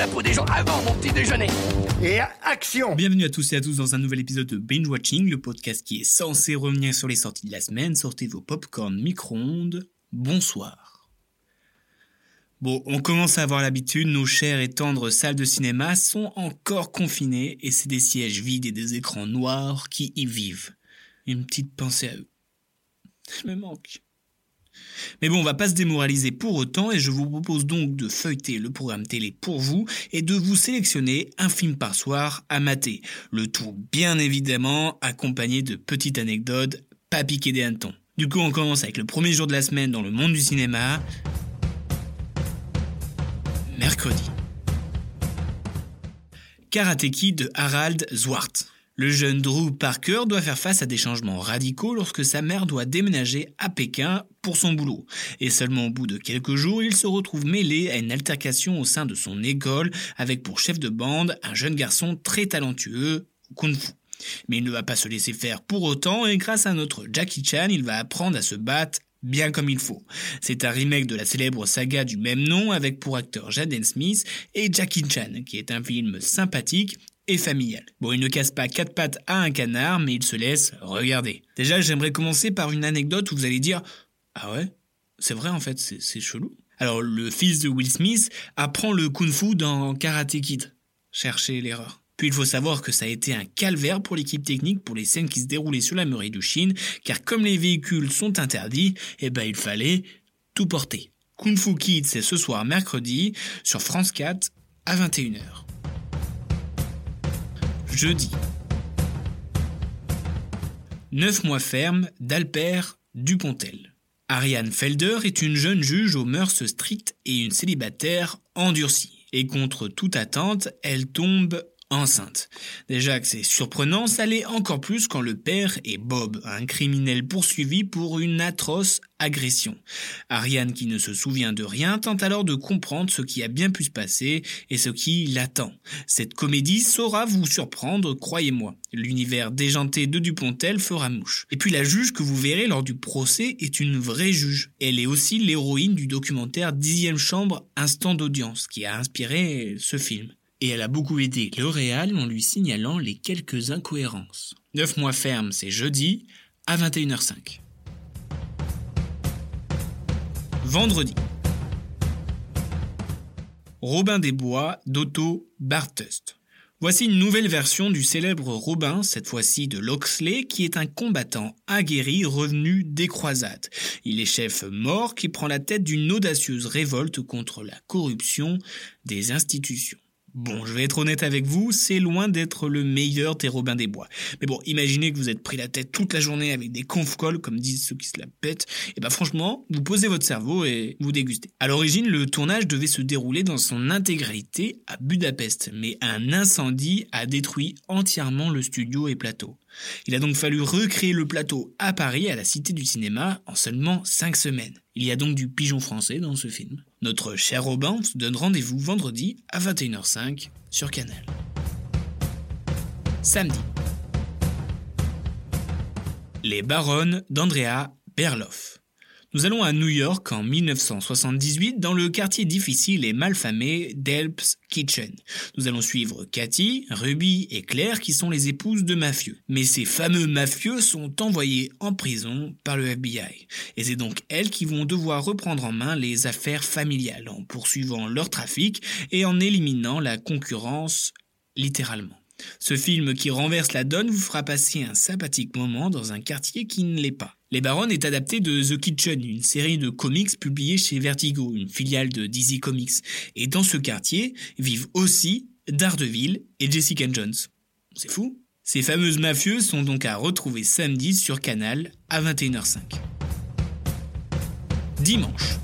la peau des gens avant mon petit déjeuner. Et action Bienvenue à tous et à tous dans un nouvel épisode de Binge Watching, le podcast qui est censé revenir sur les sorties de la semaine. Sortez vos popcorn micro-ondes. Bonsoir. Bon, on commence à avoir l'habitude, nos chères et tendres salles de cinéma sont encore confinées et c'est des sièges vides et des écrans noirs qui y vivent. Une petite pensée à eux. Je me manque. Mais bon, on va pas se démoraliser pour autant et je vous propose donc de feuilleter le programme télé pour vous et de vous sélectionner un film par soir à mater. Le tout bien évidemment accompagné de petites anecdotes pas piquées des hannetons. Du coup, on commence avec le premier jour de la semaine dans le monde du cinéma. Mercredi. Karate Kid de Harald Zwart. Le jeune Drew Parker doit faire face à des changements radicaux lorsque sa mère doit déménager à Pékin pour son boulot. Et seulement au bout de quelques jours, il se retrouve mêlé à une altercation au sein de son école avec pour chef de bande un jeune garçon très talentueux au kung-fu. Mais il ne va pas se laisser faire pour autant et grâce à notre Jackie Chan, il va apprendre à se battre bien comme il faut. C'est un remake de la célèbre saga du même nom avec pour acteur Jaden Smith et Jackie Chan, qui est un film sympathique et familial. Bon, il ne casse pas quatre pattes à un canard, mais il se laisse regarder. Déjà, j'aimerais commencer par une anecdote où vous allez dire Ah ouais C'est vrai en fait, c'est chelou. Alors, le fils de Will Smith apprend le kung-fu dans Karate Kid. Cherchez l'erreur. Puis il faut savoir que ça a été un calvaire pour l'équipe technique pour les scènes qui se déroulaient sur la muraille de Chine, car comme les véhicules sont interdits, eh ben il fallait tout porter. Kung Fu Kid, c'est ce soir mercredi sur France 4 à 21h. Jeudi. 9 mois ferme d'Alper Dupontel. Ariane Felder est une jeune juge aux mœurs strictes et une célibataire endurcie. Et contre toute attente, elle tombe enceinte. Déjà que c'est surprenant, ça l'est encore plus quand le père est Bob, un criminel poursuivi pour une atroce agression. Ariane, qui ne se souvient de rien, tente alors de comprendre ce qui a bien pu se passer et ce qui l'attend. Cette comédie saura vous surprendre, croyez-moi. L'univers déjanté de Dupontel fera mouche. Et puis la juge que vous verrez lors du procès est une vraie juge. Elle est aussi l'héroïne du documentaire Dixième chambre, instant d'audience, qui a inspiré ce film et elle a beaucoup aidé le Réal en lui signalant les quelques incohérences. 9 mois ferme, c'est jeudi à 21h05. Vendredi. Robin des Bois d'Otto Bartust. Voici une nouvelle version du célèbre Robin, cette fois-ci de Loxley, qui est un combattant aguerri revenu des croisades. Il est chef mort qui prend la tête d'une audacieuse révolte contre la corruption des institutions. Bon, je vais être honnête avec vous, c'est loin d'être le meilleur des des Bois. Mais bon, imaginez que vous êtes pris la tête toute la journée avec des conf-cols, comme disent ceux qui se la pètent. Et bah franchement, vous posez votre cerveau et vous dégustez. À l'origine, le tournage devait se dérouler dans son intégralité à Budapest, mais un incendie a détruit entièrement le studio et plateau. Il a donc fallu recréer le plateau à Paris, à la Cité du Cinéma, en seulement 5 semaines. Il y a donc du pigeon français dans ce film. Notre cher Robin se donne rendez-vous vendredi à 21h05 sur Canal. Samedi. Les baronnes d'Andrea Berloff. Nous allons à New York en 1978 dans le quartier difficile et malfamé d'Elps Kitchen. Nous allons suivre Cathy, Ruby et Claire qui sont les épouses de mafieux. Mais ces fameux mafieux sont envoyés en prison par le FBI. Et c'est donc elles qui vont devoir reprendre en main les affaires familiales en poursuivant leur trafic et en éliminant la concurrence littéralement. Ce film qui renverse la donne vous fera passer un sympathique moment dans un quartier qui ne l'est pas. Les Baronnes est adapté de The Kitchen, une série de comics publiée chez Vertigo, une filiale de DC Comics. Et dans ce quartier vivent aussi Daredevil et Jessica Jones. C'est fou Ces fameuses mafieuses sont donc à retrouver samedi sur Canal à 21h05. Dimanche.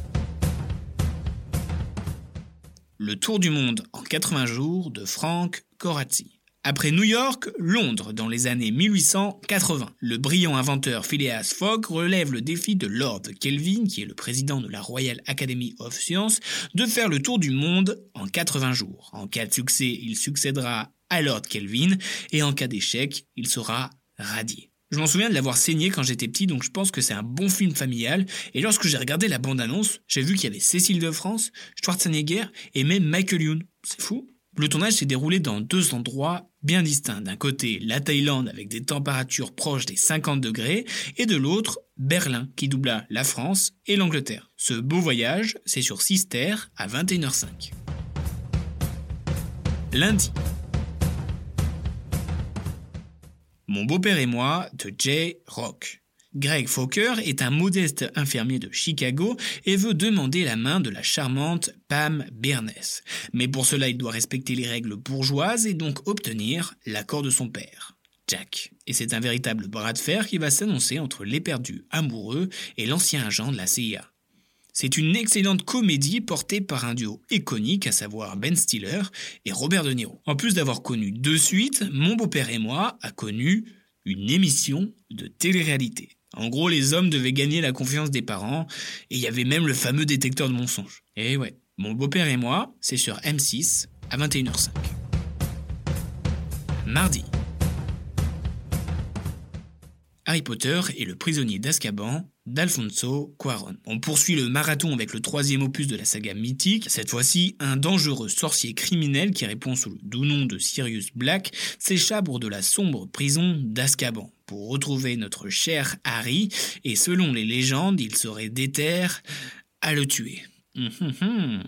Le Tour du monde en 80 jours de Franck Corazzi Après New York, Londres dans les années 1880. Le brillant inventeur Phileas Fogg relève le défi de Lord Kelvin, qui est le président de la Royal Academy of Sciences, de faire le tour du monde en 80 jours. En cas de succès, il succédera à Lord Kelvin et en cas d'échec, il sera radié. Je m'en souviens de l'avoir saigné quand j'étais petit, donc je pense que c'est un bon film familial. Et lorsque j'ai regardé la bande-annonce, j'ai vu qu'il y avait Cécile de France, Schwarzenegger et même Michael Youn. C'est fou. Le tournage s'est déroulé dans deux endroits bien distincts. D'un côté, la Thaïlande avec des températures proches des 50 degrés, et de l'autre, Berlin qui doubla la France et l'Angleterre. Ce beau voyage, c'est sur 6 terres à 21h05. Lundi. Mon beau-père et moi de J. Rock. Greg Fokker est un modeste infirmier de Chicago et veut demander la main de la charmante Pam Bernès. Mais pour cela, il doit respecter les règles bourgeoises et donc obtenir l'accord de son père, Jack. Et c'est un véritable bras de fer qui va s'annoncer entre l'éperdu amoureux et l'ancien agent de la CIA. C'est une excellente comédie portée par un duo iconique, à savoir Ben Stiller et Robert De Niro. En plus d'avoir connu deux suites, mon beau-père et moi a connu une émission de télé-réalité. En gros, les hommes devaient gagner la confiance des parents, et il y avait même le fameux détecteur de mensonges. Et ouais, mon beau-père et moi, c'est sur M6 à 21h05. Mardi. Harry Potter et le prisonnier d'Azkaban d'Alfonso Cuaron. On poursuit le marathon avec le troisième opus de la saga mythique. Cette fois-ci, un dangereux sorcier criminel qui répond sous le doux nom de Sirius Black s'échappe de la sombre prison d'Azkaban pour retrouver notre cher Harry, et selon les légendes, il serait déter à le tuer. Hum, hum, hum.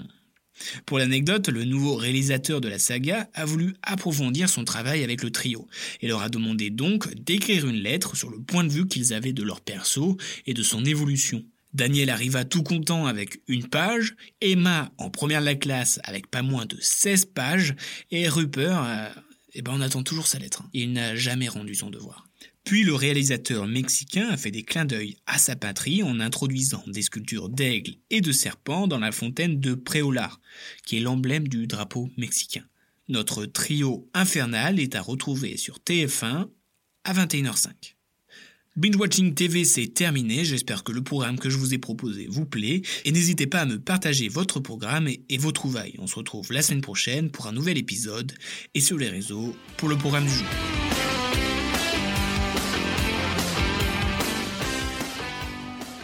Pour l'anecdote, le nouveau réalisateur de la saga a voulu approfondir son travail avec le trio et leur a demandé donc d'écrire une lettre sur le point de vue qu'ils avaient de leur perso et de son évolution. Daniel arriva tout content avec une page, Emma en première de la classe avec pas moins de 16 pages, et Rupert, euh, eh ben on attend toujours sa lettre. Hein. Il n'a jamais rendu son devoir. Puis le réalisateur mexicain a fait des clins d'œil à sa patrie en introduisant des sculptures d'aigles et de serpents dans la fontaine de Préolar, qui est l'emblème du drapeau mexicain. Notre trio infernal est à retrouver sur TF1 à 21h05. Binge Watching TV c'est terminé, j'espère que le programme que je vous ai proposé vous plaît et n'hésitez pas à me partager votre programme et, et vos trouvailles. On se retrouve la semaine prochaine pour un nouvel épisode et sur les réseaux pour le programme du jour.